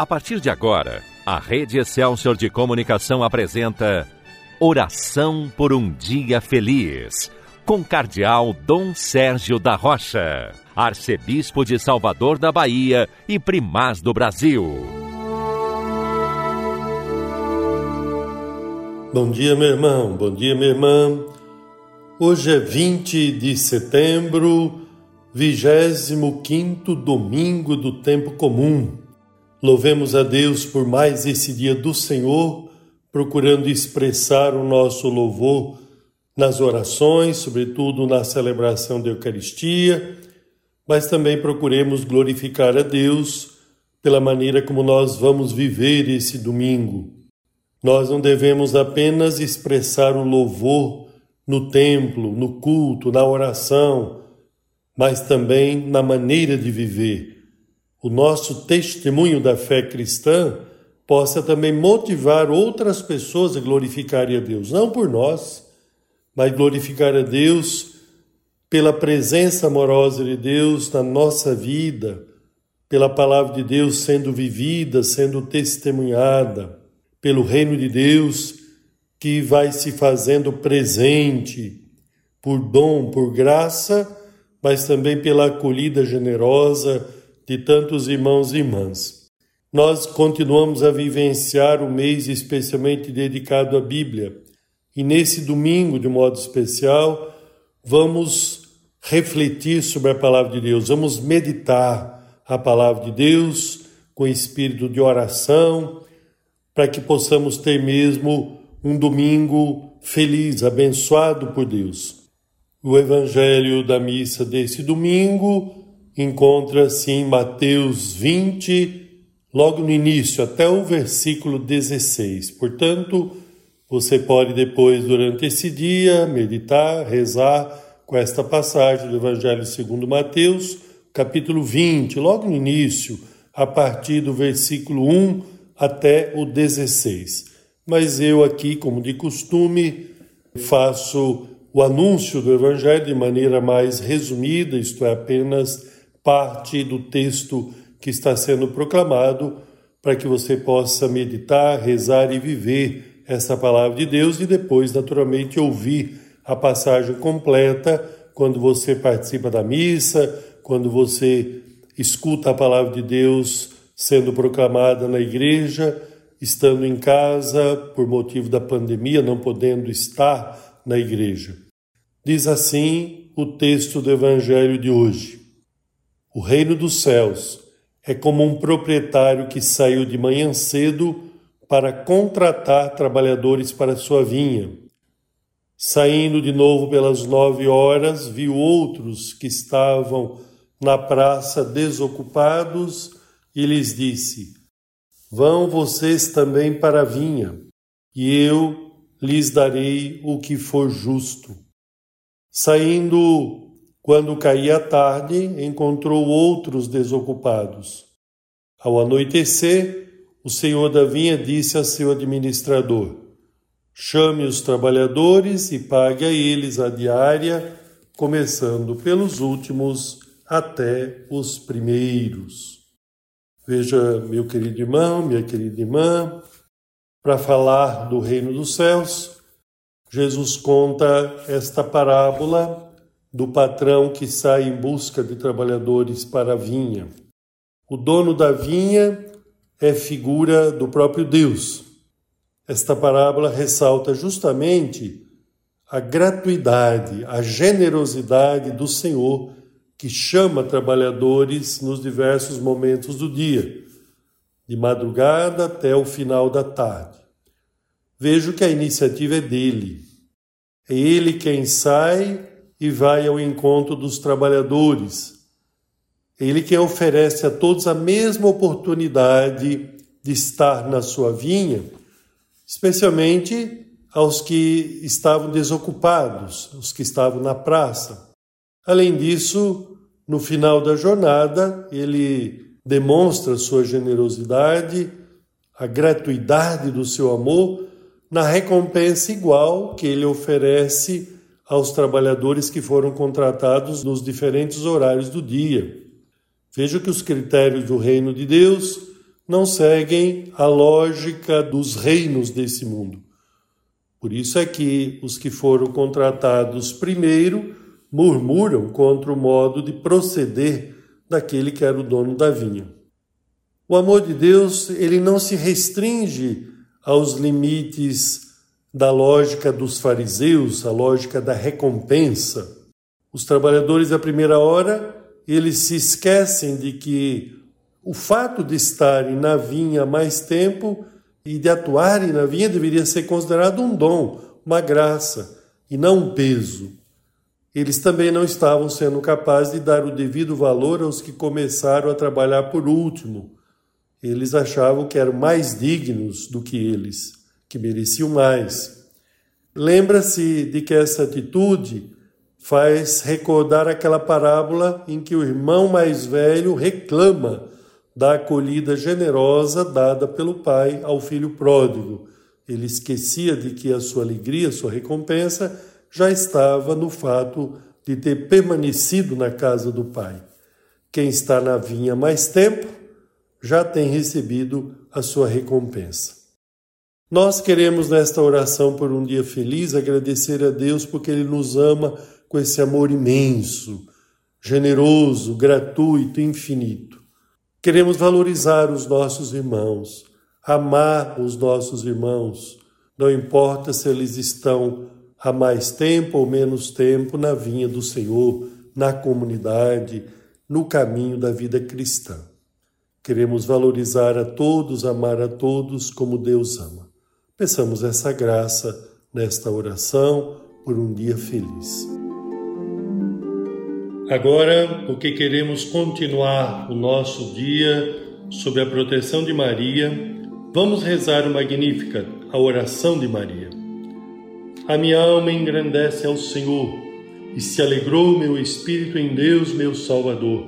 A partir de agora, a Rede Excelsior de Comunicação apresenta Oração por um Dia Feliz, com Cardeal Dom Sérgio da Rocha, Arcebispo de Salvador da Bahia e Primaz do Brasil. Bom dia, meu irmão, bom dia, minha irmã. Hoje é 20 de setembro, 25 domingo do tempo comum. Louvemos a Deus por mais esse dia do Senhor, procurando expressar o nosso louvor nas orações, sobretudo na celebração da Eucaristia, mas também procuremos glorificar a Deus pela maneira como nós vamos viver esse domingo. Nós não devemos apenas expressar o louvor no templo, no culto, na oração, mas também na maneira de viver o nosso testemunho da fé cristã possa também motivar outras pessoas a glorificarem a Deus, não por nós, mas glorificar a Deus pela presença amorosa de Deus na nossa vida, pela palavra de Deus sendo vivida, sendo testemunhada, pelo reino de Deus que vai se fazendo presente por dom, por graça, mas também pela acolhida generosa de tantos irmãos e irmãs. Nós continuamos a vivenciar o mês especialmente dedicado à Bíblia e nesse domingo, de modo especial, vamos refletir sobre a palavra de Deus, vamos meditar a palavra de Deus com espírito de oração, para que possamos ter mesmo um domingo feliz, abençoado por Deus. O evangelho da missa desse domingo encontra-se em Mateus 20, logo no início, até o versículo 16. Portanto, você pode depois, durante esse dia, meditar, rezar com esta passagem do Evangelho segundo Mateus, capítulo 20, logo no início, a partir do versículo 1 até o 16. Mas eu aqui, como de costume, faço o anúncio do Evangelho de maneira mais resumida, isto é, apenas parte do texto que está sendo proclamado, para que você possa meditar, rezar e viver essa palavra de Deus e depois, naturalmente, ouvir a passagem completa quando você participa da missa, quando você escuta a palavra de Deus sendo proclamada na igreja, estando em casa por motivo da pandemia, não podendo estar na igreja. Diz assim o texto do Evangelho de hoje. O reino dos céus é como um proprietário que saiu de manhã cedo para contratar trabalhadores para sua vinha. Saindo de novo pelas nove horas, viu outros que estavam na praça desocupados e lhes disse: Vão vocês também para a vinha, e eu lhes darei o que for justo. Saindo quando caía a tarde, encontrou outros desocupados. Ao anoitecer, o senhor da vinha disse a seu administrador: Chame os trabalhadores e pague a eles a diária, começando pelos últimos até os primeiros. Veja, meu querido irmão, minha querida irmã, para falar do reino dos céus, Jesus conta esta parábola do patrão que sai em busca de trabalhadores para a vinha. O dono da vinha é figura do próprio Deus. Esta parábola ressalta justamente a gratuidade, a generosidade do Senhor que chama trabalhadores nos diversos momentos do dia, de madrugada até o final da tarde. Vejo que a iniciativa é dele. É ele quem sai e vai ao encontro dos trabalhadores. Ele que oferece a todos a mesma oportunidade de estar na sua vinha, especialmente aos que estavam desocupados, os que estavam na praça. Além disso, no final da jornada, ele demonstra sua generosidade, a gratuidade do seu amor, na recompensa igual que ele oferece aos trabalhadores que foram contratados nos diferentes horários do dia. Veja que os critérios do reino de Deus não seguem a lógica dos reinos desse mundo. Por isso é que os que foram contratados primeiro murmuram contra o modo de proceder daquele que era o dono da vinha. O amor de Deus, ele não se restringe aos limites da lógica dos fariseus, a lógica da recompensa. Os trabalhadores da primeira hora, eles se esquecem de que o fato de estarem na vinha mais tempo e de atuarem na vinha deveria ser considerado um dom, uma graça e não um peso. Eles também não estavam sendo capazes de dar o devido valor aos que começaram a trabalhar por último. Eles achavam que eram mais dignos do que eles, que mereciam mais. Lembra-se de que essa atitude faz recordar aquela parábola em que o irmão mais velho reclama da acolhida generosa dada pelo pai ao filho pródigo. Ele esquecia de que a sua alegria, sua recompensa, já estava no fato de ter permanecido na casa do pai. Quem está na vinha mais tempo já tem recebido a sua recompensa. Nós queremos nesta oração por um dia feliz agradecer a Deus porque Ele nos ama com esse amor imenso, generoso, gratuito, infinito. Queremos valorizar os nossos irmãos, amar os nossos irmãos, não importa se eles estão há mais tempo ou menos tempo na vinha do Senhor, na comunidade, no caminho da vida cristã. Queremos valorizar a todos, amar a todos como Deus ama. Peçamos essa graça nesta oração por um dia feliz. Agora, porque queremos continuar o nosso dia sob a proteção de Maria, vamos rezar o Magnífica, a oração de Maria. A minha alma engrandece ao Senhor e se alegrou meu espírito em Deus, meu Salvador,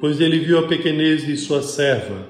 pois ele viu a pequenez de sua serva.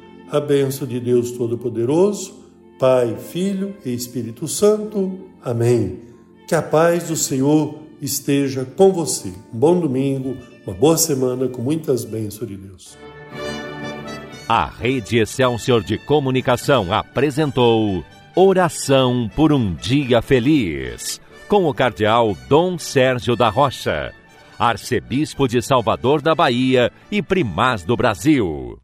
a bênção de Deus Todo-Poderoso, Pai, Filho e Espírito Santo. Amém. Que a paz do Senhor esteja com você. Um bom domingo uma boa semana com muitas bênçãos de Deus. A Rede Excelsior de Comunicação apresentou Oração por um Dia Feliz, com o Cardeal Dom Sérgio da Rocha, Arcebispo de Salvador da Bahia e Primaz do Brasil.